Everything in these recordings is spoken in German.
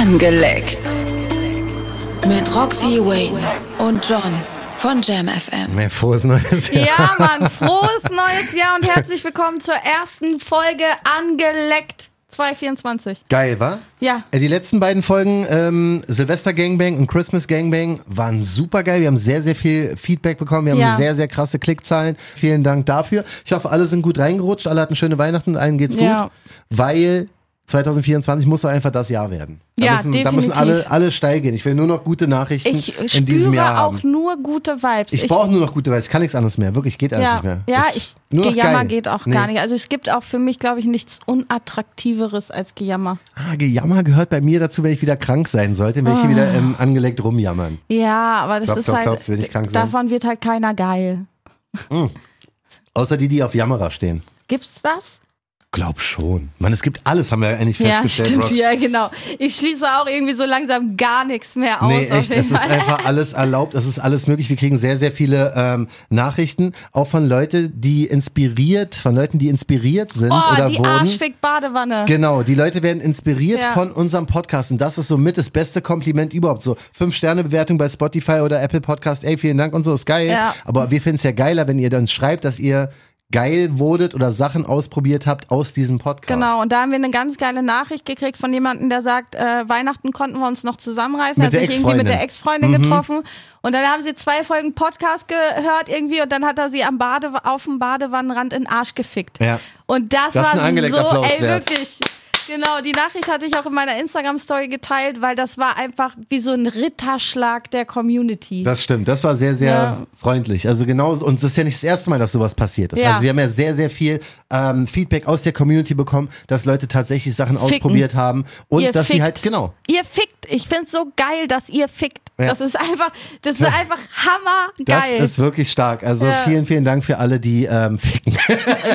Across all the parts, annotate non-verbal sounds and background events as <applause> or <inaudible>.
Angeleckt. Mit Roxy Wayne und John von Jam FM. Mehr frohes neues Jahr. Ja, Mann, frohes neues Jahr und herzlich willkommen zur ersten Folge Angeleckt 2024. Geil, wa? Ja. Äh, Die letzten beiden Folgen, ähm, Silvester Gangbang und Christmas Gangbang, waren super geil. Wir haben sehr, sehr viel Feedback bekommen. Wir haben Ja. sehr, sehr krasse Klickzahlen. Vielen Dank dafür. Ich hoffe, alle sind gut reingerutscht. Alle hatten schöne Weihnachten. Allen geht's Ja. gut. Weil 2024 muss einfach das Jahr werden. Da Ja, müssen, da müssen definitiv. alle, alle steil gehen. Ich will nur noch gute Nachrichten Ich in diesem spüre Jahr auch haben. nur gute Vibes. Ich brauche nur noch gute Weise. Ich kann nichts anderes mehr. Wirklich, geht alles ja, nicht mehr. ja, Ist ich, Gejammer geil. geht auch Nee. gar nicht. Also es gibt auch für mich, glaube ich, nichts unattraktiveres als Gejammer. Ah, Gejammer gehört bei mir dazu, wenn ich wieder krank sein sollte, wenn ich hier Ah. wieder ähm, angelegt rumjammern. Ja, aber das Klopf, ist klopf, halt, klopf, will ich krank sein? davon wird halt keiner geil. Außer die, die auf Jammerer stehen. Gibt's das? Glaub schon. Mann, es gibt alles, haben wir ja eigentlich Ja, festgestellt. stimmt, Rox. ja, genau. Ich schließe auch irgendwie so langsam gar nichts mehr aus. Nee, echt, es ist Fall. einfach <laughs> alles erlaubt, es ist alles möglich. Wir kriegen sehr, sehr viele ähm, Nachrichten, auch von Leuten, die inspiriert, von Leuten, die inspiriert sind Oh, oder die wurden. Arschfick-Badewanne. Genau, die Leute werden inspiriert Ja. von unserem Podcast und das ist somit das beste Kompliment überhaupt. So fünf Sterne Bewertung bei Spotify oder Apple Podcast, ey, vielen Dank und so ist geil. Ja. Aber wir finden es ja geiler, wenn ihr dann schreibt, dass ihr geil wurdet oder Sachen ausprobiert habt aus diesem Podcast. Genau, und da haben wir eine ganz geile Nachricht gekriegt von jemandem, der sagt, äh, Weihnachten konnten wir uns noch zusammenreißen, Mit hat sich irgendwie mit der Ex-Freundin getroffen. Und dann haben sie zwei Folgen Podcast gehört irgendwie und dann hat er sie am Bade auf dem Badewannenrand in den Arsch gefickt. Ja. Und das, Das war so, ey, wirklich. Genau, die Nachricht hatte ich auch in meiner Instagram-Story geteilt, weil das war einfach wie so ein Ritterschlag der Community. Das stimmt, das war sehr, sehr Ja. freundlich. Also genau, und das ist ja nicht das erste Mal, dass sowas passiert ist. Ja. Also wir haben ja sehr, sehr viel ähm, Feedback aus der Community bekommen, dass Leute tatsächlich Sachen ausprobiert haben und Ihr dass sie fickt. halt, genau. Ihr fickt. Ich find's so geil, dass ihr fickt. Ja. Das ist einfach, das ist <laughs> einfach Das hammergeil. ist wirklich stark. Also Ja. vielen, vielen Dank für alle, die ähm, ficken. <laughs>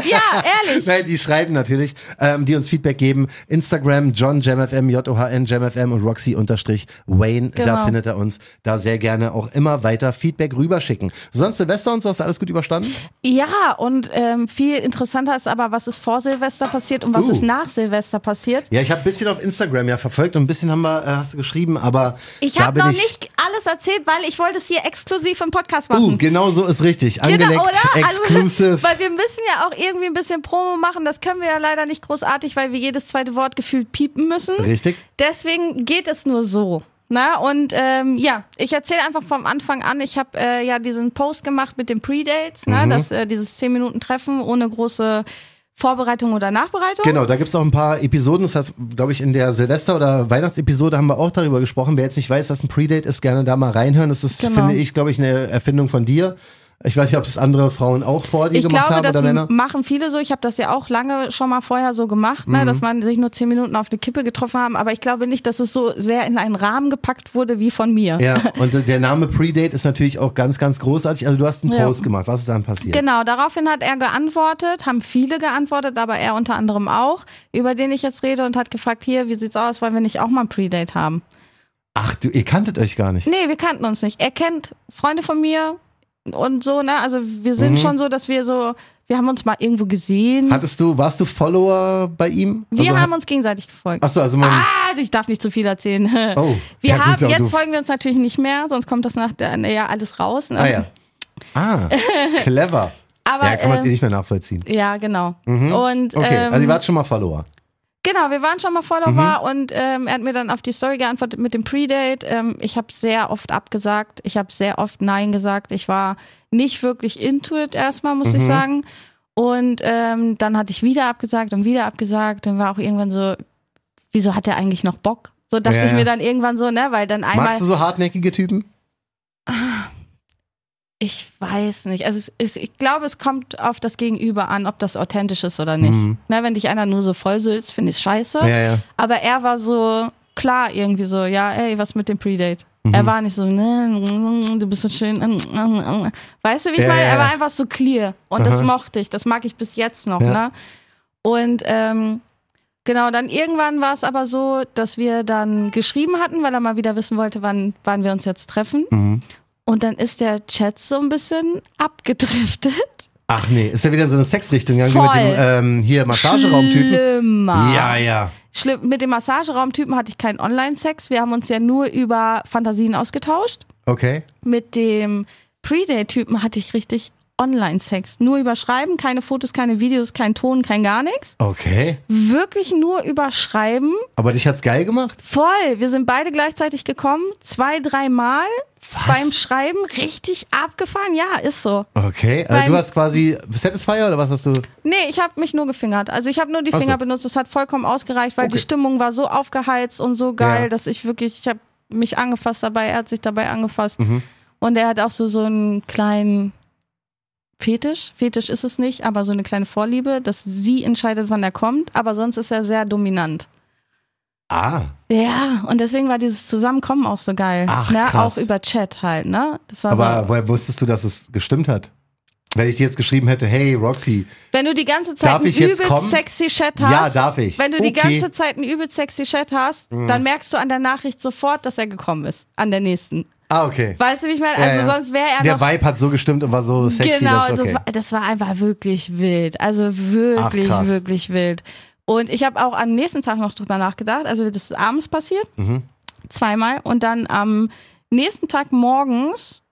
Ja, ehrlich. Nein, die schreiben natürlich, ähm, die uns Feedback geben. Instagram, John JamFM, J-O-H-N, JamFM und Roxy unterstrich Wayne. Da Genau. findet er uns. Da sehr gerne auch immer weiter Feedback rüberschicken. Sonst Silvester und so, hast du alles gut überstanden? Ja, und ähm, viel interessanter ist aber, was ist vor Silvester passiert und was Uh. ist nach Silvester passiert. Ja, ich habe ein bisschen auf Instagram ja verfolgt und ein bisschen haben wir, äh, hast du geschrieben, aber Ich da habe noch ich, nicht alles erzählt, weil ich wollte es hier exklusiv im Podcast machen. Uh, genau so ist richtig. Angeleckt, Genau, oder? exclusive. Also, weil wir müssen ja auch irgendwie ein bisschen Promo machen. Das können wir ja leider nicht großartig, weil wir jedes zweite Wort gefühlt piepen müssen. richtig? Deswegen geht es nur so. Na, und ähm, ja, ich erzähle einfach vom Anfang an. Ich habe äh, ja diesen Post gemacht mit den Predates, ne, das, äh, dieses 10 Minuten Treffen ohne große Vorbereitung oder Nachbereitung. Genau, da gibt's auch ein paar Episoden. Das hat, glaube ich, in der Silvester- oder Weihnachtsepisode haben wir auch darüber gesprochen. Wer jetzt nicht weiß, was ein Predate ist, gerne da mal reinhören. Das ist, Genau. finde ich, glaube ich, eine Erfindung von dir. Ich weiß nicht, ob es andere Frauen auch vor dir Ich gemacht glaube, haben das oder Männer. machen viele so. Ich habe das ja auch lange schon mal vorher so gemacht, ne, Mhm. dass man sich nur zehn Minuten auf eine Kippe getroffen haben. Aber ich glaube nicht, dass es so sehr in einen Rahmen gepackt wurde wie von mir. Ja, <laughs> und der Name Predate ist natürlich auch ganz, ganz großartig. Also du hast einen Ja. Post gemacht. Was ist dann passiert? Genau, daraufhin hat er geantwortet, haben viele geantwortet, aber er unter anderem auch, über den ich jetzt rede und hat gefragt, hier, wie sieht's aus, wollen wir nicht auch mal ein Predate haben? Ach, du, ihr kanntet euch gar nicht. Nee, wir kannten uns nicht. Er kennt Freunde von mir und so, ne? Also wir sind Mhm. schon so, dass wir so, wir haben uns mal irgendwo gesehen. Hattest du, warst du Follower bei ihm? wir also, haben uns gegenseitig gefolgt. Achso, also man. Ah, ich darf nicht zu viel erzählen. <laughs> Oh, Wir ja gut, haben, aber jetzt folgen wir uns natürlich nicht mehr, sonst kommt das nach der, ja alles raus. Ne? Ah ja. <laughs> Ah, clever. Aber, ja, kann man es äh, eh nicht mehr nachvollziehen. Ja, genau. Mhm. Und Okay, ähm, also ihr wart schon mal Follower. Genau, wir waren schon mal Follower Mhm. und ähm, er hat mir dann auf die Story geantwortet mit dem Predate. Ähm, ich habe sehr oft abgesagt, ich habe sehr oft Nein gesagt. Ich war nicht wirklich into it erstmal, muss ich Mhm. sagen. Und ähm, dann hatte ich wieder abgesagt und wieder abgesagt. Dann war auch irgendwann so, wieso hat er eigentlich noch Bock? So dachte Ja, ich mir dann irgendwann so, ne, weil dann einmal. Magst du so hartnäckige Typen? Ich weiß nicht. Also es ist, ich glaube, es kommt auf das Gegenüber an, ob das authentisch ist oder nicht. Mhm. Ne, wenn dich einer nur so vollsülzt, finde ich scheiße. Ja, ja. Aber er war so klar irgendwie so, ja, ey, was mit dem Predate? Mhm. Er war nicht so, ne, du bist so schön. Weißt du, wie ich Ja, meine? Er war einfach so clear. Und das Aha. mochte ich. Das mag ich bis jetzt noch, ne? Und ähm, genau, dann irgendwann war es aber so, dass wir dann geschrieben hatten, weil er mal wieder wissen wollte, wann, wann wir uns jetzt treffen. Mhm. Und dann ist der Chat so ein bisschen abgedriftet. Ach nee, ist ja wieder in so eine Sexrichtung gegangen wie mit Voll. dem ähm, hier Massageraumtypen. Schlimmer. Ja, ja. Schlimm, mit dem Massageraumtypen hatte ich keinen Online-Sex. Wir haben uns ja nur über Fantasien ausgetauscht. Okay. Mit dem Predate-Typen hatte ich richtig Online-Sex. Nur überschreiben, keine Fotos, keine Videos, kein Ton, kein gar nichts. Okay. Wirklich nur überschreiben. Aber dich hat's geil gemacht? Voll. Wir sind beide gleichzeitig gekommen. Zwei, dreimal Was? beim Schreiben. Richtig abgefahren. Ja, ist so. Okay. Also Beim- du hast quasi Satisfier oder was hast du? Nee, ich habe mich nur gefingert. Also ich habe nur die Ach so. Finger benutzt. Das hat vollkommen ausgereicht, weil Okay. die Stimmung war so aufgeheizt und so geil, Ja. dass ich wirklich, ich habe mich angefasst dabei, er hat sich dabei angefasst. Mhm. Und er hat auch so, so einen kleinen Fetisch. Fetisch ist es nicht, aber so eine kleine Vorliebe, dass sie entscheidet, wann er kommt. Aber sonst ist er sehr dominant. Ah. Ja, und deswegen war dieses Zusammenkommen auch so geil. Ach, ne? krass. Auch über Chat halt, ne? Das war Aber so. woher wusstest du, dass es gestimmt hat? Wenn ich dir jetzt geschrieben hätte, hey Roxy, Wenn du die ganze Zeit einen übelst sexy Chat hast. Ja, darf ich. Wenn du die Okay. Mhm. ganze Zeit einen übelst sexy Chat hast, dann merkst du an der Nachricht sofort, dass er gekommen ist. An der nächsten. Ah, okay. Weißt du, wie ich meine? Ja, Also ja. sonst wäre er Der noch. Vibe hat so gestimmt und war so sexy, genau, okay. das, war, das war einfach wirklich wild. Also wirklich, Ach, wirklich wild. Und ich habe auch am nächsten Tag noch drüber nachgedacht. Also das ist abends passiert. Mhm. Zweimal. Und dann am nächsten Tag morgens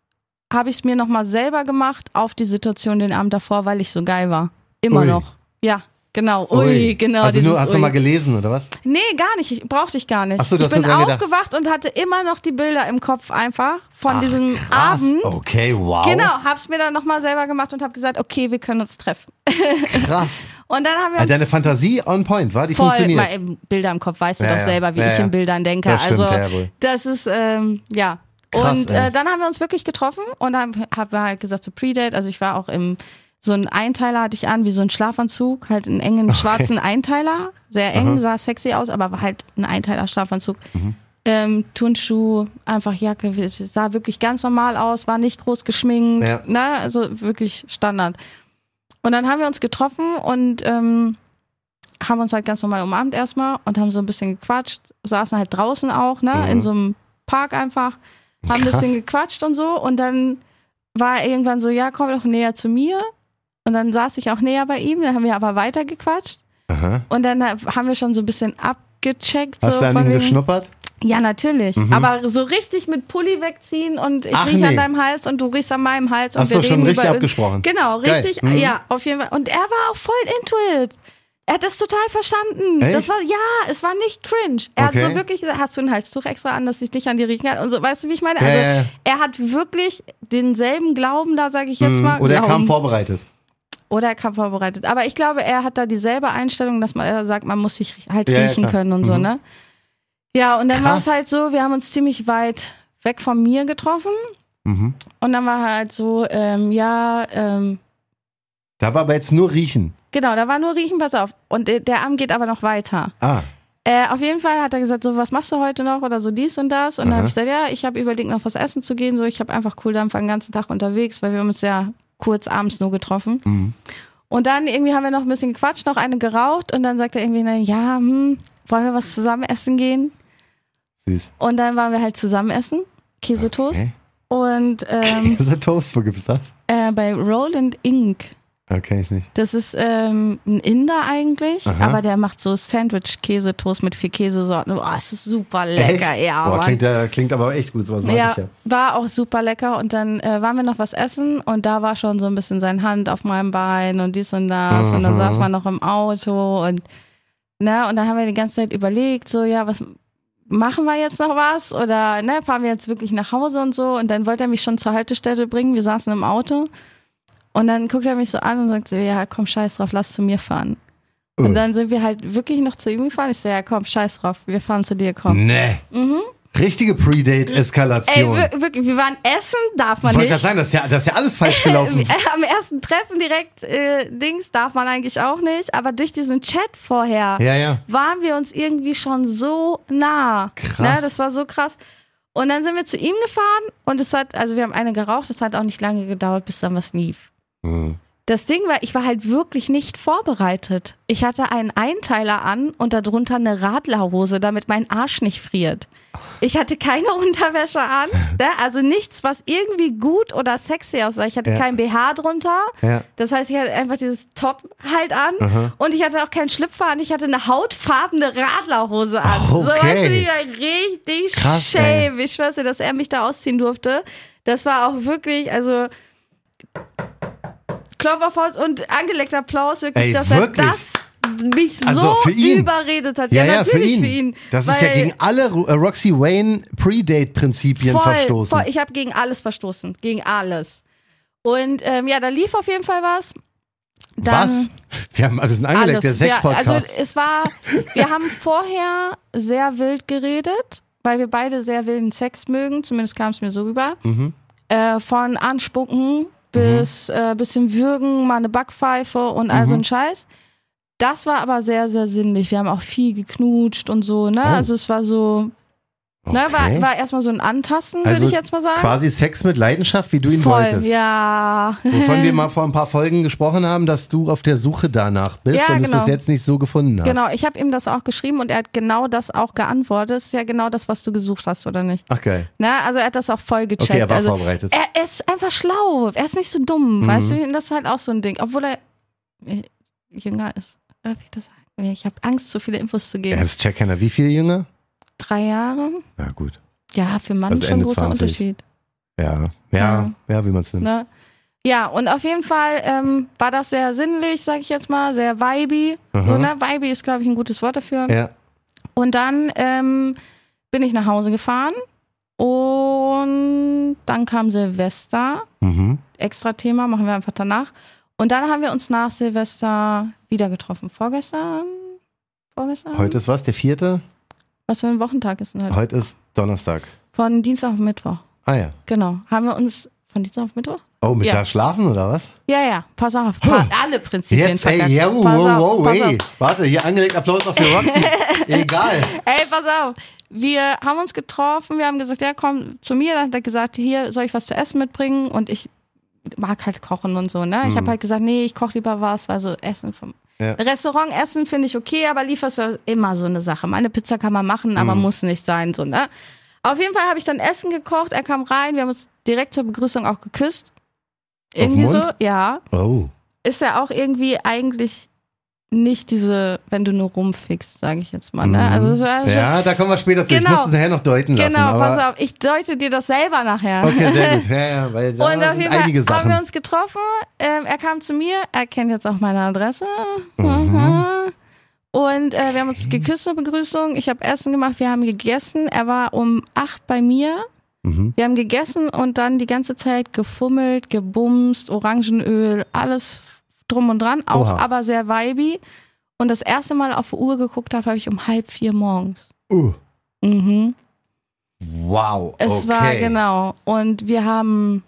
habe ich es mir nochmal selber gemacht auf die Situation den Abend davor, weil ich so geil war. Immer Ui. noch. Ja, genau. Ui, genau. Also du dieses hast Ui. nochmal gelesen, oder was? Nee, gar nicht. Ich- Brauchte ich gar nicht. Ach so, du ich bin nur dran gedacht. aufgewacht und hatte immer noch die Bilder im Kopf einfach von Ach, diesem krass. Abend. Okay, wow. Genau, hab's mir dann nochmal selber gemacht und hab gesagt, okay, wir können uns treffen. Krass. <laughs> Und dann haben wir Also uns deine Fantasie on point, war? Die voll funktioniert. mal Bilder im Kopf, weißt du Ja, doch ja. selber, wie Ja, ich in Bildern denke. Das stimmt, also das ist ähm, ja. Krass, und äh, dann haben wir uns wirklich getroffen und dann haben wir halt gesagt, so Predate, also ich war auch im so ein Einteiler hatte ich an, wie so ein Schlafanzug, halt einen engen schwarzen Einteiler, sehr eng, sah sexy aus, aber war halt ein Einteiler Schlafanzug. Mhm. Ähm, Turnschuh, einfach Jacke, es sah wirklich ganz normal aus, war nicht groß geschminkt, Ja. ne, also wirklich Standard. Und dann haben wir uns getroffen und ähm, haben uns halt ganz normal umarmt erstmal und haben so ein bisschen gequatscht, saßen halt draußen auch, ne, Mhm. in so einem Park einfach, haben ein Krass. bisschen gequatscht und so und dann war er irgendwann so, ja, komm doch näher zu mir. Und dann saß ich auch näher bei ihm, dann haben wir aber weiter gequatscht Aha. und dann haben wir schon so ein bisschen abgecheckt. Hast so du an ihm wegen- geschnuppert? Ja, natürlich. Mhm. Aber so richtig mit Pulli wegziehen und ich Ach, riech nee. an deinem Hals und du riechst an meinem Hals. Und Hast wir du schon reden richtig über, abgesprochen? Genau, Geil. richtig. Mhm. Ja, auf jeden Fall. Und er war auch voll into it. Er hat das total verstanden. Echt? Das war, ja, es war nicht cringe. Er Okay. hat so wirklich gesagt, hast du ein Halstuch extra an, dass ich nicht an dir riechen kann? Und so, weißt du, wie ich meine? Also, ja. er hat wirklich denselben Glauben da, sage ich jetzt Mhm. mal. Oder er Glauben. kam vorbereitet. Oder er kam vorbereitet. Aber ich glaube, er hat da dieselbe Einstellung, dass man er sagt, man muss sich halt Ja, ja, riechen klar. können und so, Mhm. ne? Ja, und dann war es halt so, wir haben uns ziemlich weit weg von mir getroffen. Mhm. Und dann war halt so, ähm, ja, ähm, Da war aber jetzt nur Riechen. genau, da war nur Riechen, pass auf. Und der, der Abend geht aber noch weiter. Ah, Äh, auf jeden Fall hat er gesagt, so, was machst du heute noch? Oder so dies und das. Und dann Aha. habe ich gesagt, ja, ich habe überlegt, noch was essen zu gehen. So, ich habe einfach cool dann den ganzen Tag unterwegs, weil wir haben uns ja kurz abends nur getroffen. Mhm. Und dann irgendwie haben wir noch ein bisschen gequatscht, noch eine geraucht und dann sagt er irgendwie, na, ja, hm, wollen wir was zusammen essen gehen? süß. Und dann waren wir halt zusammen essen, Käsetoast. Okay. Und ähm, <laughs> Käse Toast, wo gibt's das? äh, bei Roland Inc. Ah, kenn ich nicht. Das ist ähm, ein Inder eigentlich, Aha. aber der macht so Sandwich-Käsetoast mit vier Käsesorten. Boah, es ist super lecker, Echt? ja. Boah, klingt, äh, klingt aber echt gut, sowas mag ja, ich ja. war auch super lecker und dann äh, waren wir noch was essen und da war schon so ein bisschen seine Hand auf meinem Bein und dies und das und dann Mhm. saß man noch im Auto und ne und dann haben wir die ganze Zeit überlegt so ja was machen wir jetzt noch was oder ne fahren wir jetzt wirklich nach Hause und so und dann wollte er mich schon zur Haltestelle bringen wir saßen im Auto und dann guckt er mich so an und sagt so ja komm scheiß drauf lass zu mir fahren und dann sind wir halt wirklich noch zu ihm gefahren ich so ja komm scheiß drauf wir fahren zu dir komm Nee. Mhm. Richtige Ey, Predate-Eskalation. wir- wirklich, wir waren essen, darf man Wollte nicht. gerade sagen, das ist, ja, das ist ja alles falsch <laughs> gelaufen. Äh, Am ersten Treffen direkt äh, Dings darf man eigentlich auch nicht, aber durch diesen Chat vorher ja, ja. waren wir uns irgendwie schon so nah. Krass. Ne, das war so krass. Und dann sind wir zu ihm gefahren und es hat, also wir haben eine geraucht, es hat auch nicht lange gedauert, bis dann was lief. Das Ding war, ich war halt wirklich nicht vorbereitet. Ich hatte einen Einteiler an und darunter eine Radlerhose, damit mein Arsch nicht friert. Ich hatte keine <laughs> Unterwäsche an, ne? also nichts, was irgendwie gut oder sexy aussah. Ich hatte Ja. kein BH drunter. Ja. Das heißt, ich hatte einfach dieses Top halt an und ich hatte auch keinen Schlüpfer an. Ich hatte eine hautfarbene Radlerhose an. So, Okay. weißt du, wie war richtig Krass, shame. Ich schwör's dir, dass er mich da ausziehen durfte. Das war auch wirklich, also Klopf auf Haus und angelegter Applaus, wirklich, Ey, dass wirklich? er das mich Also so für ihn? überredet hat. Ja, Ja, ja, für natürlich ihn. für ihn. Das ist ja gegen alle äh, Roxy Wayne Predate-Prinzipien verstoßen. Voll, ich habe gegen alles verstoßen, gegen alles. Und ähm, ja, da lief auf jeden Fall was. Dann Was? Wir haben alles angelegt, der alles. Wir, Sex-Podcast. also es war, wir haben vorher sehr wild geredet, weil wir beide sehr wilden Sex mögen, zumindest kam es mir so rüber. Mhm. Äh, von Anspucken bis äh, bisschen Würgen, mal eine Backpfeife und all so Mhm. ein Scheiß. Das war aber sehr, sehr sinnlich. Wir haben auch viel geknutscht und so, ne? Oh. Also es war so, ne, Okay. war, war erstmal so ein Antasten, würde Also ich jetzt mal sagen. Quasi Sex mit Leidenschaft, wie du ihn Voll, wolltest. ja. Wovon wir <laughs> mal vor ein paar Folgen gesprochen haben, dass du auf der Suche danach bist Ja, und genau. es bis jetzt nicht so gefunden hast. Genau, ich habe ihm das auch geschrieben und er hat genau das auch geantwortet. Das ist ja genau das, was du gesucht hast, oder nicht? Ach geil. Na, also er hat das auch voll gecheckt. Okay, er war also, vorbereitet. Mhm. Er ist einfach schlau. Er ist nicht so dumm, weißt du? Das ist halt auch so ein Ding. Obwohl er äh, jünger ist. Darf ich das sagen? Ich habe Angst, so viele Infos zu geben. Er ist keiner. Wie viel jünger? Drei Jahre? Na gut. Ja, für Mann Also schon ein großer 20. Unterschied. Ja. Ja, Ja. ja, wie man es nimmt. Ne? Ja, und auf jeden Fall ähm, war das sehr sinnlich, sag ich jetzt mal, sehr vibey. So, ne? Vibey ist, glaube ich, ein gutes Wort dafür. Ja. Und dann ähm, bin ich nach Hause gefahren und dann kam Silvester. Mhm. Extra Thema, machen wir einfach danach. Und dann haben wir uns nach Silvester wieder getroffen. Vorgestern? Vorgestern? Heute ist was? Der vierte? Was für ein Wochentag ist denn heute? Heute ist Donnerstag. Von Dienstag auf Mittwoch. Ah ja. Genau. Haben wir uns von Dienstag auf Mittwoch? Oh, mit Ja. da schlafen oder was? Ja, ja. Pass auf. Pa alle Prinzipien Jetzt, ey, verkackt. ja, wow, auf, wow, pass ey. auf. Warte, hier angelegt Applaus auch für Roxy. <laughs> Egal. Ey, pass auf. Wir haben uns getroffen, wir haben gesagt, ja, komm zu mir. Dann hat er gesagt, hier soll ich was zu essen mitbringen und ich mag halt kochen und so, ne? Ich habe halt gesagt, nee, ich koche lieber was, weil so Essen vom Ja. Restaurantessen finde ich okay, aber Lieferservice immer so eine Sache. Meine Pizza kann man machen, aber muss nicht sein, so, ne? Auf jeden Fall habe ich dann Essen gekocht, er kam rein, wir haben uns direkt zur Begrüßung auch geküsst. Irgendwie so, ja. Oh. Ist ja auch irgendwie eigentlich nicht diese, wenn du nur rumfickst, sage ich jetzt mal, ne? Also Mhm. Ja, da kommen wir später zu. Ich Genau. muss es nachher noch deuten lassen. Genau, pass auf, ich deute dir das selber nachher. Okay, sehr gut. <laughs> Ja, ja, weil da Und auf jeden Fall haben wir uns getroffen. Ähm, er kam zu mir, er kennt jetzt auch meine Adresse. Mhm. Und äh, wir haben uns geküsst zur Begrüßung. Ich habe Essen gemacht, wir haben gegessen. Er war um acht bei mir. Mhm. Wir haben gegessen und dann die ganze Zeit gefummelt, gebumst, Orangenöl, alles drum und dran, auch Oha. aber sehr vibey. Und das erste Mal auf die Uhr geguckt habe, habe ich um halb vier morgens. Uh, Mhm. wow. Es okay. war genau. Und wir haben,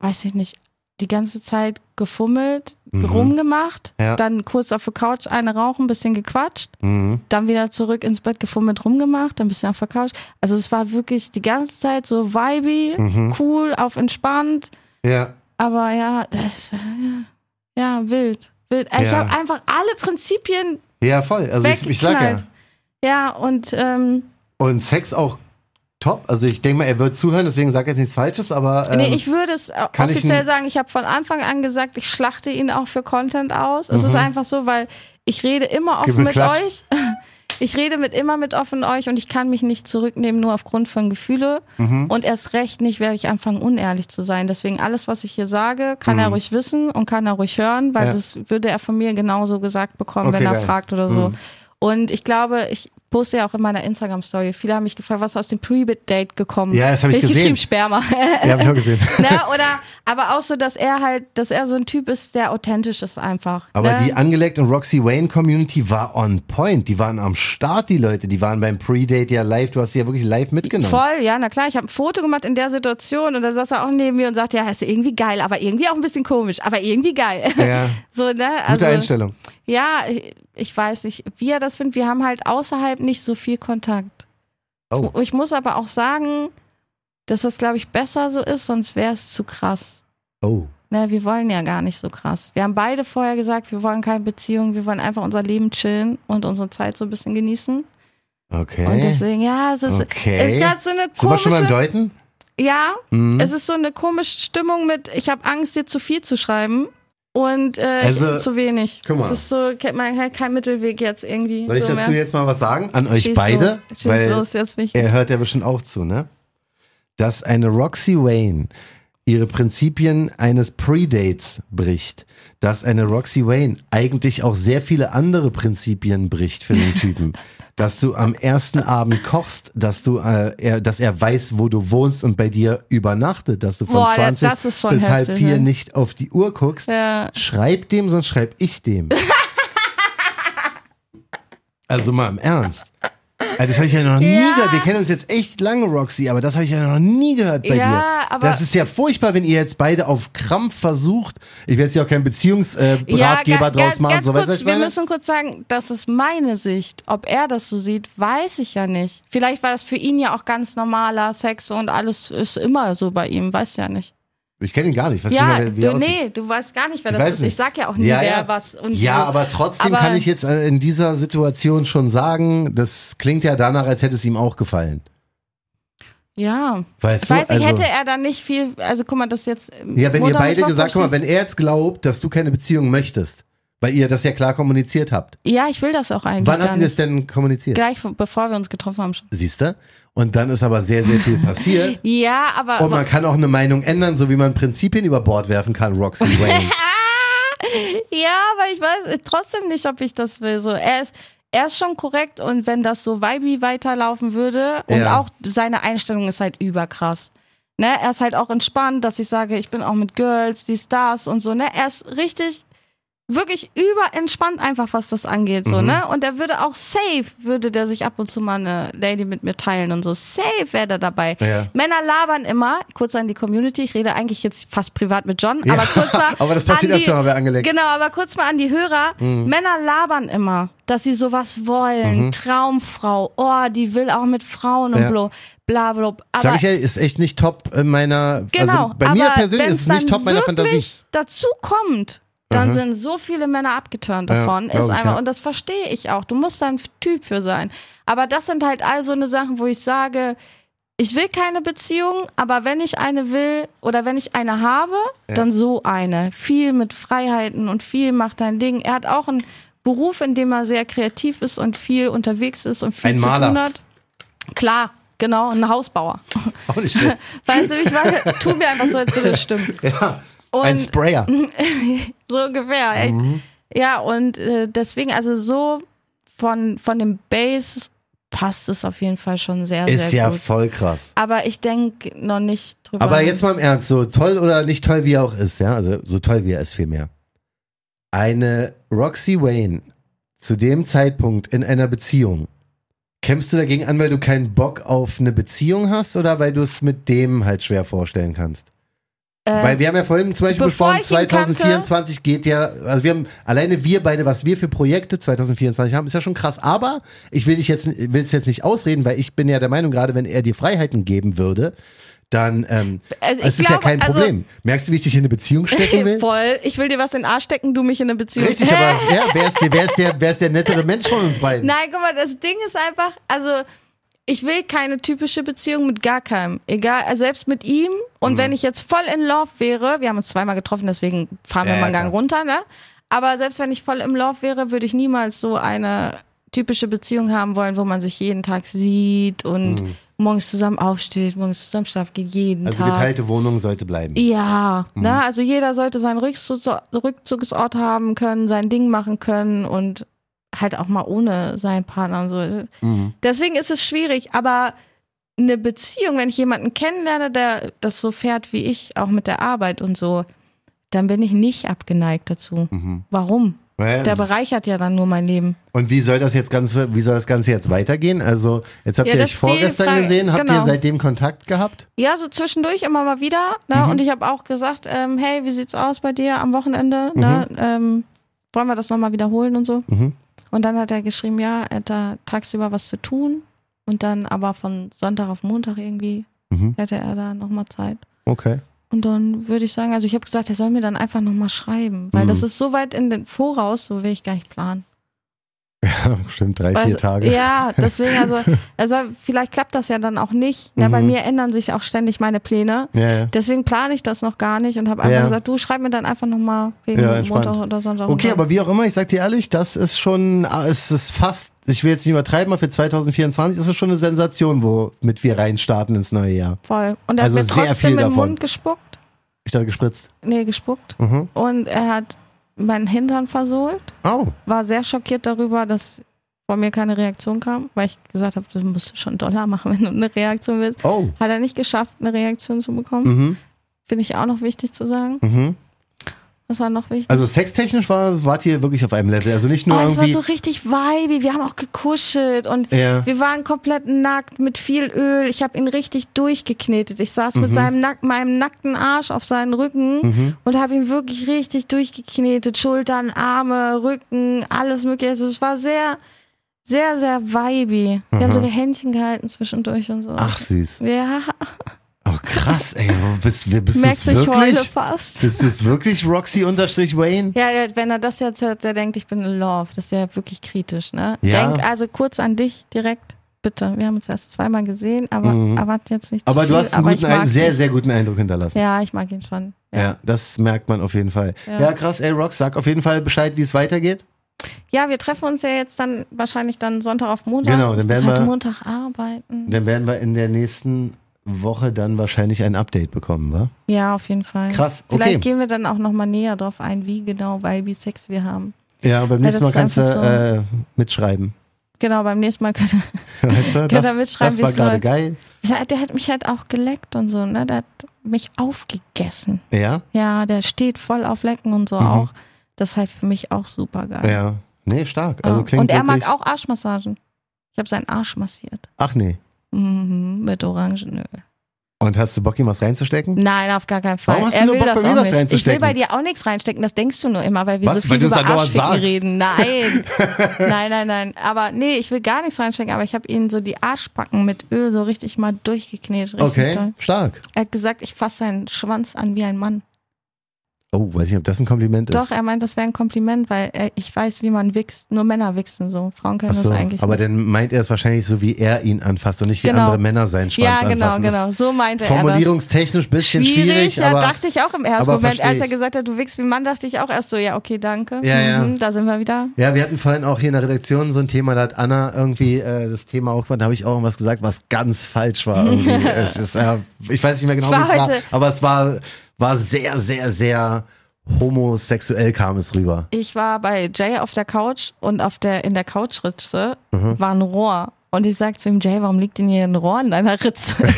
weiß ich nicht, die ganze Zeit gefummelt, rumgemacht, Mhm. Ja. dann kurz auf der Couch eine rauchen, bisschen gequatscht, Mhm. dann wieder zurück ins Bett gefummelt, rumgemacht, dann ein bisschen auf der Couch. Also es war wirklich die ganze Zeit so vibey, Mhm. cool, auf entspannt, Ja. aber ja, das, ja, wild. wild. Ich Ja. habe einfach alle Prinzipien Ja, voll. Also ich, ich sag ja. Ja, und ähm, Und Sex auch top. Also ich denke mal, er wird zuhören, deswegen sage ich jetzt nichts Falsches, aber ähm, Nee, ich würde es äh, kann ich offiziell n- sagen, ich habe von Anfang an gesagt, ich schlachte ihn auch für Content aus. Es ist einfach so, weil ich rede immer offen mit Klatsch. euch. <laughs> Ich rede mit immer mit offen euch und ich kann mich nicht zurücknehmen, nur aufgrund von Gefühle. Mhm. Und erst recht nicht werde ich anfangen, unehrlich zu sein. Deswegen alles, was ich hier sage, kann er ruhig wissen und kann er ruhig hören, weil Mhm. Ja. das würde er von mir genauso gesagt bekommen, Okay, wenn er geil. Mhm. fragt oder so. Und ich glaube, ich poste ja auch in meiner Instagram-Story. Viele haben mich gefragt, was ist aus dem Pre-Date gekommen? Ja, das hab ich ich gesehen. geschrieben, Sperma. ja, hab ich auch gesehen. <laughs> ne? Oder aber auch so, dass er halt, dass er so ein Typ ist, der authentisch ist einfach. Aber ne? die Angelegt und Roxy Wayne Community war on point. Die waren am Start, die Leute. Die waren beim Pre-Date ja live. Du hast sie ja wirklich live mitgenommen. Voll, ja, na klar. Ich habe ein Foto gemacht in der Situation und da saß er auch neben mir und sagte, ja, ist irgendwie geil, aber irgendwie auch ein bisschen komisch, aber irgendwie geil. Ja, <laughs> So, ne? gute Also, Einstellung. Ja, ich, weiß nicht, wie er das findet. Wir haben halt außerhalb nicht so viel Kontakt. Oh. Ich muss aber auch sagen, dass das, glaube ich, besser so ist, sonst wäre es zu krass. Oh. ne, wir wollen ja gar nicht so krass. Wir haben beide vorher gesagt, wir wollen keine Beziehung, wir wollen einfach unser Leben chillen und unsere Zeit so ein bisschen genießen. Okay. Und deswegen, ja, es ist, okay. es ist gerade so eine Sind wir schon mal im komische, Deuten? ja, Mhm. es ist so eine komische Stimmung mit, ich habe Angst, dir zu viel zu schreiben und äh, Also, zu wenig. guck mal. Das ist so, man hat keinen Mittelweg jetzt irgendwie. Soll ich so dazu mehr. jetzt mal was sagen? An euch Schieß beide? Los. Schieß Weil los, jetzt bin ich. er hört ja bestimmt auch zu, ne? Dass eine Roxy Wayne ihre Prinzipien eines Predates bricht. Dass eine Roxy Wayne eigentlich auch sehr viele andere Prinzipien bricht für den Typen. <laughs> dass du am ersten Abend kochst, dass du, äh, er, dass er weiß, wo du wohnst und bei dir übernachtet, dass du von Boah, 20 das ist schon bis halb vier ne? nicht auf die Uhr guckst. Ja. Schreib dem, sonst schreib ich dem. <laughs> also mal im Ernst. Also das habe ich ja noch nie Ja. gehört. Wir kennen uns jetzt echt lange, Roxy, aber das habe ich ja noch nie gehört bei Ja, dir. aber- das ist ja furchtbar, wenn ihr jetzt beide auf Krampf versucht. Ich will jetzt ja auch keinen Beziehungsratgeber äh, ga- draus machen. ganz so, kurz, wir müssen kurz sagen, das ist meine Sicht. Ob er das so sieht, weiß ich ja nicht. Vielleicht war das für ihn ja auch ganz normaler Sex und alles ist immer so bei ihm, weiß ja nicht. Ich kenne ihn gar nicht. Was ja, wie er du, nee, du weißt gar nicht, wer Ich das ist. nicht. Ich sag ja auch nie, Ja, wer ja. was und Ja, wo. aber trotzdem Aber- kann ich jetzt äh, in dieser Situation schon sagen, das klingt ja danach, als hätte es ihm auch gefallen. Ja. Weißt Ich du? weiß nicht, also, hätte er dann nicht viel, also guck mal, das jetzt. ähm, ja, wenn ihr beide gesagt, guck mal, wenn er jetzt glaubt, dass du keine Beziehung möchtest, weil ihr das ja klar kommuniziert habt. Ja, ich will das auch eigentlich. Wann habt ihr das denn kommuniziert? Gleich bevor wir uns getroffen haben schon. Siehst du? Und dann ist aber sehr, sehr viel passiert. <laughs> Ja, aber. Und man kann auch eine Meinung ändern, so wie man Prinzipien über Bord werfen kann, Roxy <laughs> Wayne. Ja, aber ich weiß trotzdem nicht, ob ich das will. So, er ist, er ist schon korrekt und wenn das so Vibe weiterlaufen würde und Ja. auch seine Einstellung ist halt überkrass. Ne, er ist halt auch entspannt, dass ich sage, ich bin auch mit Girls, die Stars und so, ne? Er ist richtig, wirklich überentspannt einfach, was das angeht, Mhm. so, ne? Und er würde auch safe, würde der sich ab und zu mal eine Lady mit mir teilen und so. Safe wäre der dabei. Ja. Männer labern immer, kurz an die Community, ich rede eigentlich jetzt fast privat mit John, Ja, aber kurz mal. <laughs> aber das passiert an die, öfter mal bei Angeleckt. Genau, aber kurz mal an die Hörer. Männer labern immer, dass sie sowas wollen. Traumfrau, oh, die will auch mit Frauen und Ja. bla, bla, bla. Aber Sag ich ja, ist echt nicht top in meiner. genau, also bei mir persönlich ist es nicht top meiner Fantasie. dazu kommt, dann sind so viele Männer abgeturnt Ja, davon. glaub ist einfach, ja. und das verstehe ich auch. Du musst da ein Typ für sein. Aber das sind halt all so eine Sachen, wo ich sage, ich will keine Beziehung, aber wenn ich eine will oder wenn ich eine habe, dann so eine. Viel mit Freiheiten und viel macht dein Ding. Er hat auch einen Beruf, in dem er sehr kreativ ist und viel unterwegs ist und viel Ein zu Maler. tun hat. Klar, genau, ein Hausbauer. <laughs> Auch nicht schlecht. Weißt du, ich meine, tun wir einfach so, als würde es stimmen. <laughs> ja. Und Ein Sprayer. <laughs> so ungefähr. Mhm. Ja, und äh, deswegen, also so von, von dem Bass passt es auf jeden Fall schon sehr, Ist sehr ja gut. voll krass. Aber ich denke noch nicht drüber. Aber jetzt mal im Ernst, so toll oder nicht toll wie er auch ist, ja, also so toll wie er ist vielmehr. Eine Roxy Wayne zu dem Zeitpunkt in einer Beziehung, kämpfst du dagegen an, weil du keinen Bock auf eine Beziehung hast oder weil du es mit dem halt schwer vorstellen kannst? Weil wir haben ja vorhin zum Beispiel bevor besprochen, ich ihn kannte- 2024 geht ja, also wir haben alleine wir beide, was wir für Projekte 2024 haben, ist ja schon krass. Aber ich will dich jetzt, will es jetzt nicht ausreden, weil ich bin ja der Meinung, gerade wenn er dir Freiheiten geben würde, dann ähm, Also es ist glaube, ja kein also- Problem. Merkst du, wie ich dich in eine Beziehung stecken will? <laughs> Voll. Ich will dir was in den Arsch stecken, du mich in eine Beziehung. Richtig, aber <laughs> ja, wer ist, der, wer, ist der, wer ist der nettere Mensch von uns beiden? Nein, guck mal, das Ding ist einfach, also ich will keine typische Beziehung mit gar keinem. Egal, also selbst mit ihm. Und Mhm. wenn ich jetzt voll in Love wäre, wir haben uns zweimal getroffen, deswegen fahren Ja, wir mal einen ja, Gang runter, ne? Aber selbst wenn ich voll im Love wäre, würde ich niemals so eine typische Beziehung haben wollen, wo man sich jeden Tag sieht und morgens zusammen aufsteht, morgens zusammen schlafen geht, jeden Mhm. Also Tag. geteilte Wohnung sollte bleiben. Ja, ne? also jeder sollte seinen Rückzugs- Rückzugsort haben können, sein Ding machen können und halt auch mal ohne seinen Partner und so. Mhm. Deswegen ist es schwierig, aber eine Beziehung, wenn ich jemanden kennenlerne, der das so fährt wie ich, auch mit der Arbeit und so, dann bin ich nicht abgeneigt dazu. Warum? Naja, Der bereichert ja dann nur mein Leben. Und wie soll das jetzt ganze, wie soll das Ganze jetzt weitergehen? Also, jetzt habt Ja, ihr euch vorgestern Frage. gesehen, habt ihr Genau. seitdem Kontakt gehabt? Ja, so zwischendurch immer mal wieder. Ne? Mhm. Und ich habe auch gesagt, ähm, hey, wie sieht's aus bei dir am Wochenende? Ne? Ähm, wollen wir das nochmal wiederholen und so? Mhm. Und dann hat er geschrieben, ja, er hat da tagsüber was zu tun. Und dann aber von Sonntag auf Montag irgendwie Mhm. hätte er da nochmal Zeit. Okay. Und dann würde ich sagen, also ich habe gesagt, er soll mir dann einfach nochmal schreiben, weil Mhm. das ist so weit in den Voraus, so will ich gar nicht planen. <laughs> Ja, bestimmt drei, vier Also, Tage. Ja, deswegen, also, also vielleicht klappt das ja dann auch nicht. Ja, bei Mhm. mir ändern sich auch ständig meine Pläne. Ja, ja. Deswegen plane ich das noch gar nicht und habe einfach gesagt, du schreib mir dann einfach nochmal wegen. Montag oder Sonntag. Okay, aber wie auch immer, ich sag dir ehrlich, das ist schon, ah, es ist fast, ich will jetzt nicht übertreiben, aber für 2024 ist es schon eine Sensation, womit wir reinstarten ins neue Jahr. Voll. Und er Also hat mir trotzdem in den davon. Mund gespuckt. Ich dachte gespritzt. Nee, gespuckt. Mhm. Und er hat meinen Hintern versohlt. Oh, War sehr schockiert darüber, dass von mir keine Reaktion kam, weil ich gesagt habe, du musst schon Dollar machen, <laughs> wenn du eine Reaktion willst. oh. Hat er nicht geschafft, eine Reaktion zu bekommen. Mhm. Finde ich auch noch wichtig zu sagen. Mhm. Was war noch wichtig? Also sextechnisch war, wart ihr wirklich auf einem Level. Also nicht nur oh, es war so richtig vibey. Wir haben auch gekuschelt und ja. wir waren komplett nackt mit viel Öl. Ich habe ihn richtig durchgeknetet. Ich saß Mhm. mit seinem nack meinem nackten Arsch auf seinen Rücken Mhm. und habe ihn wirklich richtig durchgeknetet. Schultern, Arme, Rücken, alles mögliche. Also es war sehr, sehr, sehr vibey. Wir haben sogar Händchen gehalten zwischendurch und so. Mhm. Ach süß. Ja, Oh krass, ey. Bist, bist du merkst du, ich heule wirklich? fast. Bist du wirklich Roxy unterstrich Wayne? Ja, ja, wenn er das jetzt hört, der denkt, ich bin in Love. Das ist ja wirklich kritisch, ne? Ja. Denk also kurz an dich direkt. Bitte. Wir haben uns erst zweimal gesehen, aber Mhm. erwarte jetzt nicht zu Aber viel, du hast einen guten sehr, sehr guten Eindruck hinterlassen. Ja, ich mag ihn schon. Ja. Ja, das merkt man auf jeden Fall. Ja, Ja. krass, ey, Rox, sag auf jeden Fall Bescheid, wie es weitergeht. ja wir treffen uns ja jetzt dann wahrscheinlich dann Sonntag auf Montag. Genau, dann werden wir- Montag arbeiten. Dann werden wir in der nächsten Woche dann wahrscheinlich ein Update bekommen, wa? Ja, auf jeden Fall. Krass, okay. Vielleicht gehen wir dann auch nochmal näher drauf ein, wie genau Vibe Sex wir haben. Ja, beim nächsten Mal kannst du so. äh, mitschreiben. Genau, beim nächsten Mal können <laughs> Weißt du? Das, ihr mitschreiben, das war gerade geil. Der hat mich halt auch geleckt und so, ne? Der hat mich aufgegessen. Ja, Ja, der steht voll auf Lecken und so Mhm. auch. Das ist halt für mich auch super geil. ja. Nee, stark. Also Ja. klingt und er mag auch Arschmassagen. Ich habe seinen Arsch massiert. Ach nee. Mhm, mit Orangenöl. Und hast du Bock, ihm was reinzustecken? Nein, auf gar keinen Fall. Warum hast du er nur will Bock, das bei mir auch was nicht. Ich will reinzustecken? bei dir auch nichts reinstecken, das denkst du nur immer, weil wir Was? so viel du über Arschficken reden. Nein. <laughs> nein, nein, nein. Aber nee, ich will gar nichts reinstecken, aber ich habe ihn so die Arschbacken mit Öl so richtig mal durchgeknetet. Richtig Okay, toll. stark. Er hat gesagt, ich fasse seinen Schwanz an wie ein Mann. Oh, weiß nicht, ob das ein Kompliment ist. Doch, er meint, das wäre ein Kompliment, weil er, ich weiß, wie man wichst. Nur Männer wichsen so. Frauen können so, das eigentlich aber nicht. dann meint er es wahrscheinlich so, wie er ihn anfasst und nicht wie Genau. andere Männer seinen Schwanz Ja, genau, anfassen. Genau. So meinte ist er das. Formulierungstechnisch ein bisschen schwierig, ja, aber dachte ich auch im ersten aber Moment. Als er gesagt hat, du wichst wie Mann, dachte ich auch erst so, ja, okay, danke. Ja, ja. Mhm, da sind wir wieder. Ja, wir hatten vorhin auch hier in der Redaktion so ein Thema, da hat Anna irgendwie äh, das Thema aufgemacht, da habe ich auch irgendwas gesagt, was ganz falsch war. <laughs> Irgendwie. es ist, äh, ich weiß nicht mehr genau, wie es war, aber es war, war sehr, sehr, sehr homosexuell kam es rüber. Ich war bei Jay auf der Couch und auf der, in der Couchritze Mhm. war ein Rohr. Und ich sag zu ihm, Jay, warum liegt denn hier ein Rohr in deiner Ritze? <laughs> weißt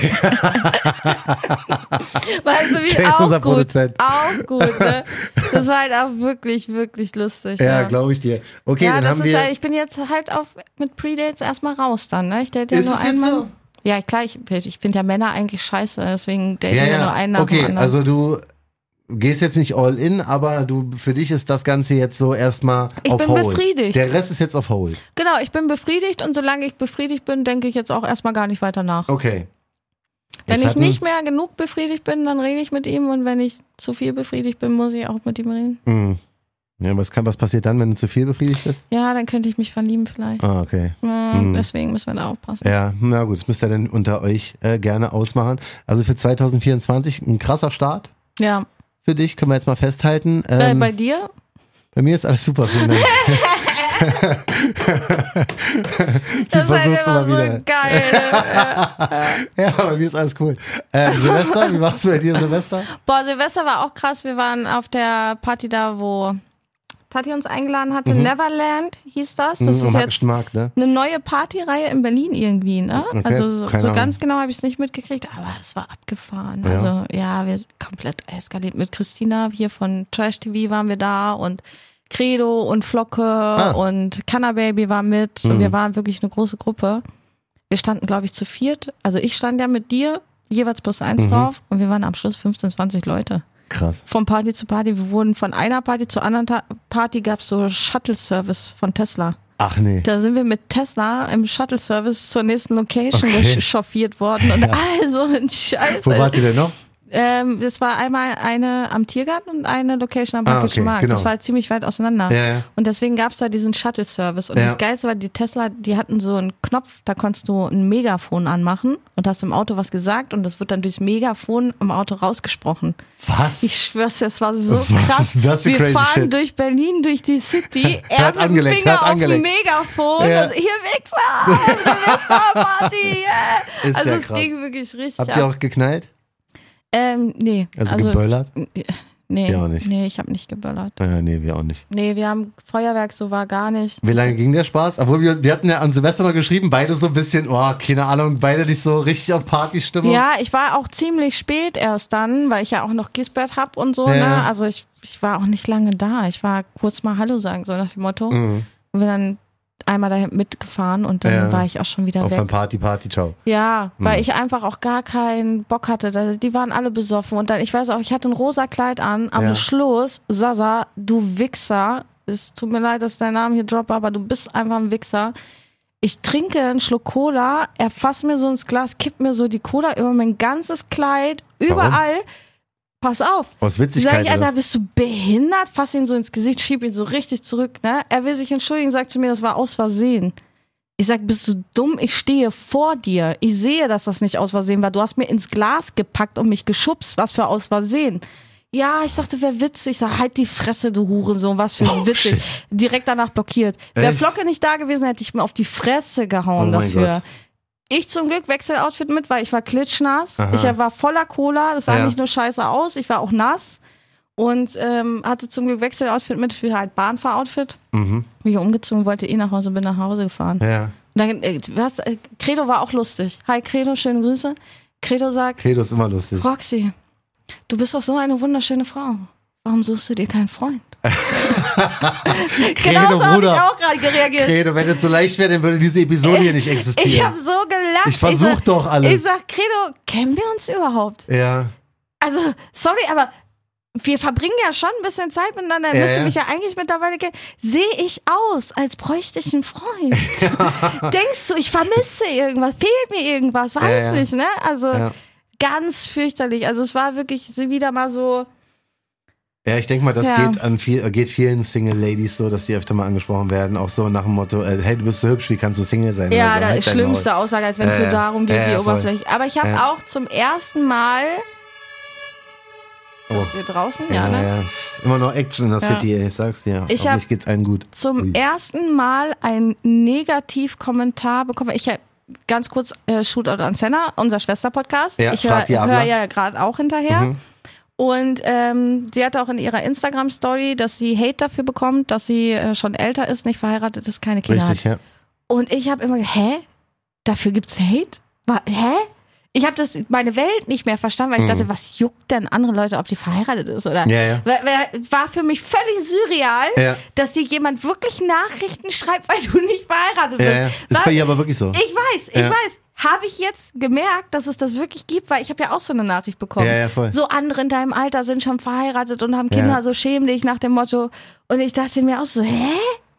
du, wie Jay ist auch unser gut. Produzent. Auch gut, ne? Das war halt auch wirklich, wirklich lustig. Ja, Ja, glaube ich dir. Okay, ja dann das haben ist wir. halt, ich bin jetzt halt auf, mit Predates erstmal raus dann, ne? Ich date ja ist nur einmal. so? Ja, klar, ich, ich finde ja Männer eigentlich scheiße, deswegen date Ja, ich ja nur einen nach dem Okay, anderen. also du gehst jetzt nicht all in, aber du für dich ist das Ganze jetzt so erstmal Ich auf bin Hold. befriedigt. Der Rest ist jetzt auf Hold. genau, ich bin befriedigt und solange ich befriedigt bin, denke ich jetzt auch erstmal gar nicht weiter nach. Okay. Wenn Jetzt ich hatten- nicht mehr genug befriedigt bin, dann rede ich mit ihm und wenn ich zu viel befriedigt bin, muss ich auch mit ihm reden. Mhm. Ja, was, kann, was passiert dann, wenn du zu viel befriedigt bist? Ja, dann könnte ich mich verlieben vielleicht. Ah, okay. Ja, Mhm. Deswegen müssen wir da aufpassen. Ja, na gut, das müsst ihr dann unter euch äh, gerne ausmachen. Also für 2024 ein krasser Start Ja. für dich, können wir jetzt mal festhalten. Äh, Ähm, bei dir? bei mir ist alles super, vielen Dank. <laughs> <laughs> Das ist halt immer so wieder. geil. ne? <laughs> ja, bei mir ist alles cool. Ähm, Silvester, wie war's bei dir, Silvester? Boah, Silvester war auch krass. Wir waren auf der Party da, wo Tati uns eingeladen hatte. Neverland hieß das. Das Mhm, ist jetzt Markt, ne? eine neue Partyreihe in Berlin irgendwie, ne? Okay, also so, so ganz genau habe ich es nicht mitgekriegt, aber es war abgefahren. Ja. Also ja, wir sind komplett eskaliert. Mit Christina hier von Trash TV waren wir da und Credo und Flocke Ah. und Cannababy war mit. Mhm. Und wir waren wirklich eine große Gruppe. Wir standen, glaube ich, zu viert. Also ich stand ja mit dir, jeweils plus eins Mhm. drauf und wir waren am Schluss 15, 20 Leute. Krass. Von Party zu Party. Wir wurden von einer Party zur anderen Ta Party gab es so Shuttle-Service von Tesla. Ach nee. Da sind wir mit Tesla im Shuttle-Service zur nächsten Location Okay. chauffiert worden und <laughs> all so ein Scheiß. Wo wart ihr denn noch? Ähm, das war einmal eine am Tiergarten und eine Location am Ah, Bäckischen okay, Markt. genau. Das war ziemlich weit auseinander. Ja, ja. Und deswegen gab's da diesen Shuttle-Service. Und Ja. das Geilste war, die Tesla, die hatten so einen Knopf, da konntest du ein Megafon anmachen und hast im Auto was gesagt und das wird dann durchs Megafon im Auto rausgesprochen. Was? Ich schwör's, das war so Was krass. ist das für Wir crazy fahren shit? durch Berlin, durch die City. <laughs> Er Hört mit dem Finger auf dem. Megafon. Ja. Und hier Wichser, Silvesterparty. Yeah. <laughs> Ist Also ja es ging wirklich richtig Habt ab. ihr auch geknallt? Ähm, nee. Also geböllert? Nee, Wir auch nicht. nee, ich habe nicht geböllert. Ja, nee, wir auch nicht. Nee, wir haben Feuerwerk, so war gar nicht. Wie lange ging der Spaß? Obwohl wir, wir hatten ja an Silvester noch geschrieben, beide so ein bisschen, oh, keine Ahnung, beide nicht so richtig auf Partystimmung. Ja, ich war auch ziemlich spät erst dann, weil ich ja auch noch Gisbert hab und so, Ja. ne? Also ich, ich war auch nicht lange da. Ich war kurz mal Hallo sagen, so nach dem Motto. Mhm. Und bin dann einmal dahin mitgefahren und dann Ja. war ich auch schon wieder Auf weg. ein Party, Party, ciao. Ja, weil Mhm. ich einfach auch gar keinen Bock hatte. Da- Die waren alle besoffen. Und dann, ich weiß auch, ich hatte ein rosa Kleid an. Am Ja. Schluss, Sasa, du Wichser. Es tut mir leid, dass ich deinen Namen hier droppe, aber du bist einfach ein Wichser. Ich trinke einen Schluck Cola, er fasst mir so ins Glas, kippt mir so die Cola über mein ganzes Kleid, überall. Pass auf. Aus Sag Witzigkeit. ich, Alter, bist du behindert? Fass ihn so ins Gesicht, schieb ihn so richtig zurück, ne? Er will sich entschuldigen, sagt zu mir, das war aus Versehen. Ich sag, bist du dumm? Ich stehe vor dir. Ich sehe, dass das nicht aus Versehen war. Du hast mir ins Glas gepackt und mich geschubst. Was für aus Versehen? Ja, ich dachte, wäre witzig. Ich sag, halt die Fresse, du Hurensohn. Was für Oh, witzig. shit. Direkt danach blockiert. Wäre? Flocke nicht da gewesen, hätte ich mir auf die Fresse gehauen Oh dafür. Ich zum Glück Wechseloutfit mit, weil ich war klitschnass. Aha. Ich war voller Cola. Das sah Ja. nicht nur scheiße aus. Ich war auch nass. Und ähm, hatte zum Glück Wechseloutfit mit für halt Bahnfahroutfit. Mhm. Bin ich umgezogen, wollte eh nach Hause, bin nach Hause gefahren. Ja. Und dann, äh, was, äh, Credo war auch lustig. Hi Credo, schöne Grüße. Credo sagt, Credo ist immer lustig. Roxy, du bist doch so eine wunderschöne Frau. Warum suchst du dir keinen Freund? <laughs> genau so habe ich auch gerade reagiert. Credo, wenn es so leicht wäre, dann würde diese Episode hier nicht existieren. Ich habe so gelacht. Ich versuch sag- doch alles. Ich sag, Credo, kennen wir uns überhaupt? ja. Also, sorry, aber wir verbringen ja schon ein bisschen Zeit miteinander. Ja, Müsste ja. mich ja eigentlich mittlerweile kennen. Sehe ich aus, als bräuchte ich einen Freund? <laughs> Denkst du, ich vermisse irgendwas? Fehlt mir irgendwas? Weiß Ja, nicht, ne? Also, ganz fürchterlich. Also, es war wirklich wieder mal so. Ja, ich denke mal, das Ja. geht an viel, geht vielen Single Ladies so, dass die öfter mal angesprochen werden, auch so nach dem Motto, äh, hey, du bist so hübsch, wie kannst du Single sein? Ja, Oder so, da halt ist schlimmste Aussage, als wenn es Ja, so darum geht, ja, voll. oberflächlich. Aber ich habe auch zum ersten Mal. Oh. Dass wir draußen, ja, Ja, ne? ja, ist immer noch Action in der Ja. City, ey, ich sag's dir. Ich hab- nicht geht's allen gut. zum Ui. ersten Mal ein Negativkommentar bekommen. Ich äh, ganz kurz äh, Shootout an Senna, unser Schwester-Podcast. Ja, ich höre hör ja gerade auch hinterher. Mhm. Und ähm, sie hatte auch in ihrer Instagram-Story, dass sie Hate dafür bekommt, dass sie äh, schon älter ist, nicht verheiratet ist, keine Kinder Richtig, hat. ja. Und ich habe immer gedacht, hä? Dafür gibt's Hate? Wa- hä? Ich habe das meine Welt nicht mehr verstanden, weil ich dachte, was juckt denn andere Leute, ob die verheiratet ist oder? Mhm. Ja, ja. Wa- wa- War für mich völlig surreal, Ja. dass dir jemand wirklich Nachrichten schreibt, weil du nicht verheiratet bist. Ja. Ist War- bei ihr aber wirklich so. ich weiß, ich weiß. Habe ich jetzt gemerkt, dass es das wirklich gibt, weil ich habe ja auch so eine Nachricht bekommen. Ja, ja, voll. So andere in deinem Alter sind schon verheiratet und haben Kinder, Ja. so schäm dich nach dem Motto. Und ich dachte mir auch so, hä?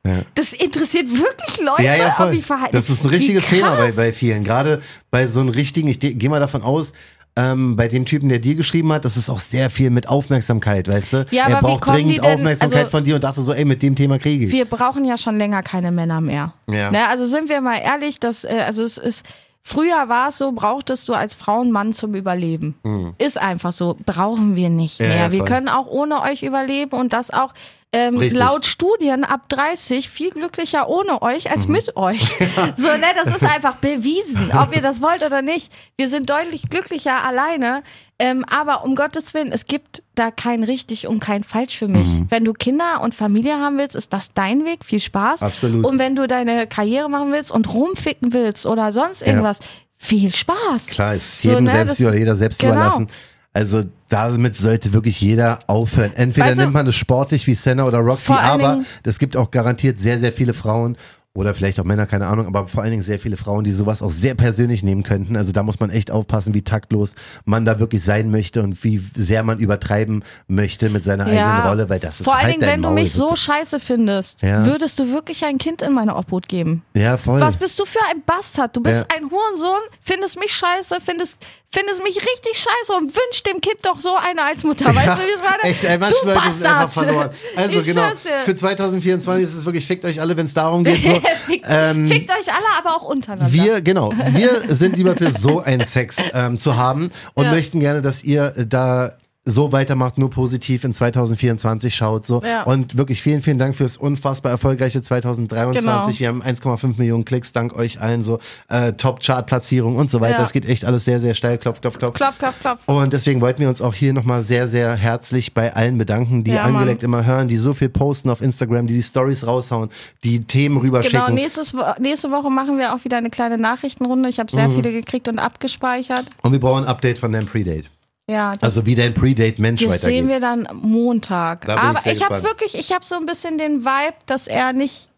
Ja. Das interessiert wirklich Leute, Ja, ja, ob ich verheiratet Das ist ein richtiges Thema bei, bei vielen. Gerade bei so einem richtigen, ich gehe mal davon aus, ähm, bei dem Typen, der dir geschrieben hat, das ist auch sehr viel mit Aufmerksamkeit, weißt du? Ja, er aber wie braucht dringend denn- Aufmerksamkeit also- von dir und dachte so, ey, mit dem Thema kriege ich. Wir brauchen ja schon länger keine Männer mehr. Ja. Ne, also sind wir mal ehrlich, dass, äh, also es ist, früher war es so, brauchtest du als Frau einen Mann zum Überleben. Ist einfach so, brauchen wir nicht Mhm. Ja, mehr. ja, wir können auch ohne euch überleben und das auch ähm, laut Studien ab 30 viel glücklicher ohne euch als Mhm. mit euch. <laughs> so, ne, das ist einfach bewiesen, ob ihr das wollt oder nicht. Wir sind deutlich glücklicher alleine. Ähm, aber um Gottes Willen, es gibt da kein richtig und kein falsch für mich. Mhm. Wenn du Kinder und Familie haben willst, ist das dein Weg. Viel Spaß. Absolut. Und wenn du deine Karriere machen willst und rumficken willst oder sonst irgendwas, viel Spaß. Klar, ist So, jedem ne, selbst das- oder jeder selbst genau. überlassen. Also damit sollte wirklich jeder aufhören. Entweder Weißt du- nimmt man es sportlich wie Senna oder Roxy, aber es gibt auch garantiert sehr, sehr viele Frauen oder vielleicht auch Männer, keine Ahnung, aber vor allen Dingen sehr viele Frauen, die sowas auch sehr persönlich nehmen könnten. Also da muss man echt aufpassen, wie taktlos man da wirklich sein möchte und wie sehr man übertreiben möchte mit seiner eigenen Rolle, weil das ist Vor allen halt Dingen, wenn du Maul, mich so scheiße findest, Ja. würdest du wirklich ein Kind in meine Obhut geben. Ja, voll. Was bist du für ein Bastard? Du bist Ja. ein Hurensohn, findest mich scheiße, findest, findest mich richtig scheiße und wünschst dem Kind doch so eine als Mutter. Weißt du, wie es meine? Echt, ey, manche du Bastard. sind einfach verloren. Also ich genau, für 2024 ist es wirklich, fickt euch alle, wenn es darum geht. So, <laughs> fickt, ähm, fickt euch alle, aber auch untereinander. wir, genau, wir sind lieber für so einen Sex ähm, zu haben und Ja. möchten gerne, dass ihr äh, da so weitermacht, nur positiv in 2024 schaut. So. Ja. Und wirklich vielen, vielen Dank fürs unfassbar erfolgreiche 2023. Genau. Wir haben 1,5 Millionen Klicks, dank euch allen so äh, Top-Chart-Platzierung und so weiter. Ja. Es geht echt alles sehr, sehr steil. Klopf, klopf, klopf. Klopf, klopf, klopf. Und deswegen wollten wir uns auch hier nochmal sehr, sehr herzlich bei allen bedanken, die Ja, Mann. angelegt immer hören, die so viel posten auf Instagram, die die Stories raushauen, die Themen rüberschicken. Genau, nächstes, nächste Woche machen wir auch wieder eine kleine Nachrichtenrunde. Ich habe sehr Mhm. viele gekriegt und abgespeichert. Und wir brauchen ein Update von deinem Predate. Ja, das, Also wie dein Predate-Mensch das weitergeht. sehen wir dann Montag. Da ich Aber sehr ich habe wirklich, ich habe so ein bisschen den Vibe, dass er nicht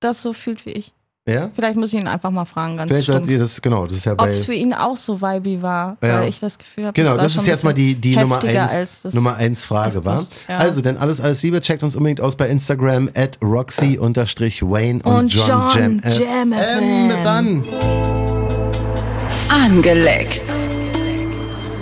das so fühlt wie ich. ja? Vielleicht muss ich ihn einfach mal fragen, ganz Vielleicht stumpf. ihr das, genau, das ist ja Ob bei... es für ihn auch so vibey war, Ja. weil ich das Gefühl habe, Genau, war das schon ist jetzt mal die, die Nummer eins, das Nummer eins Frage war. Ja. Also, dann alles, alles Liebe. Checkt uns unbedingt aus bei Instagram at Roxy-Wayne und, Und John, John Jam. Äh, Jam ähm, bis dann. Angeleckt.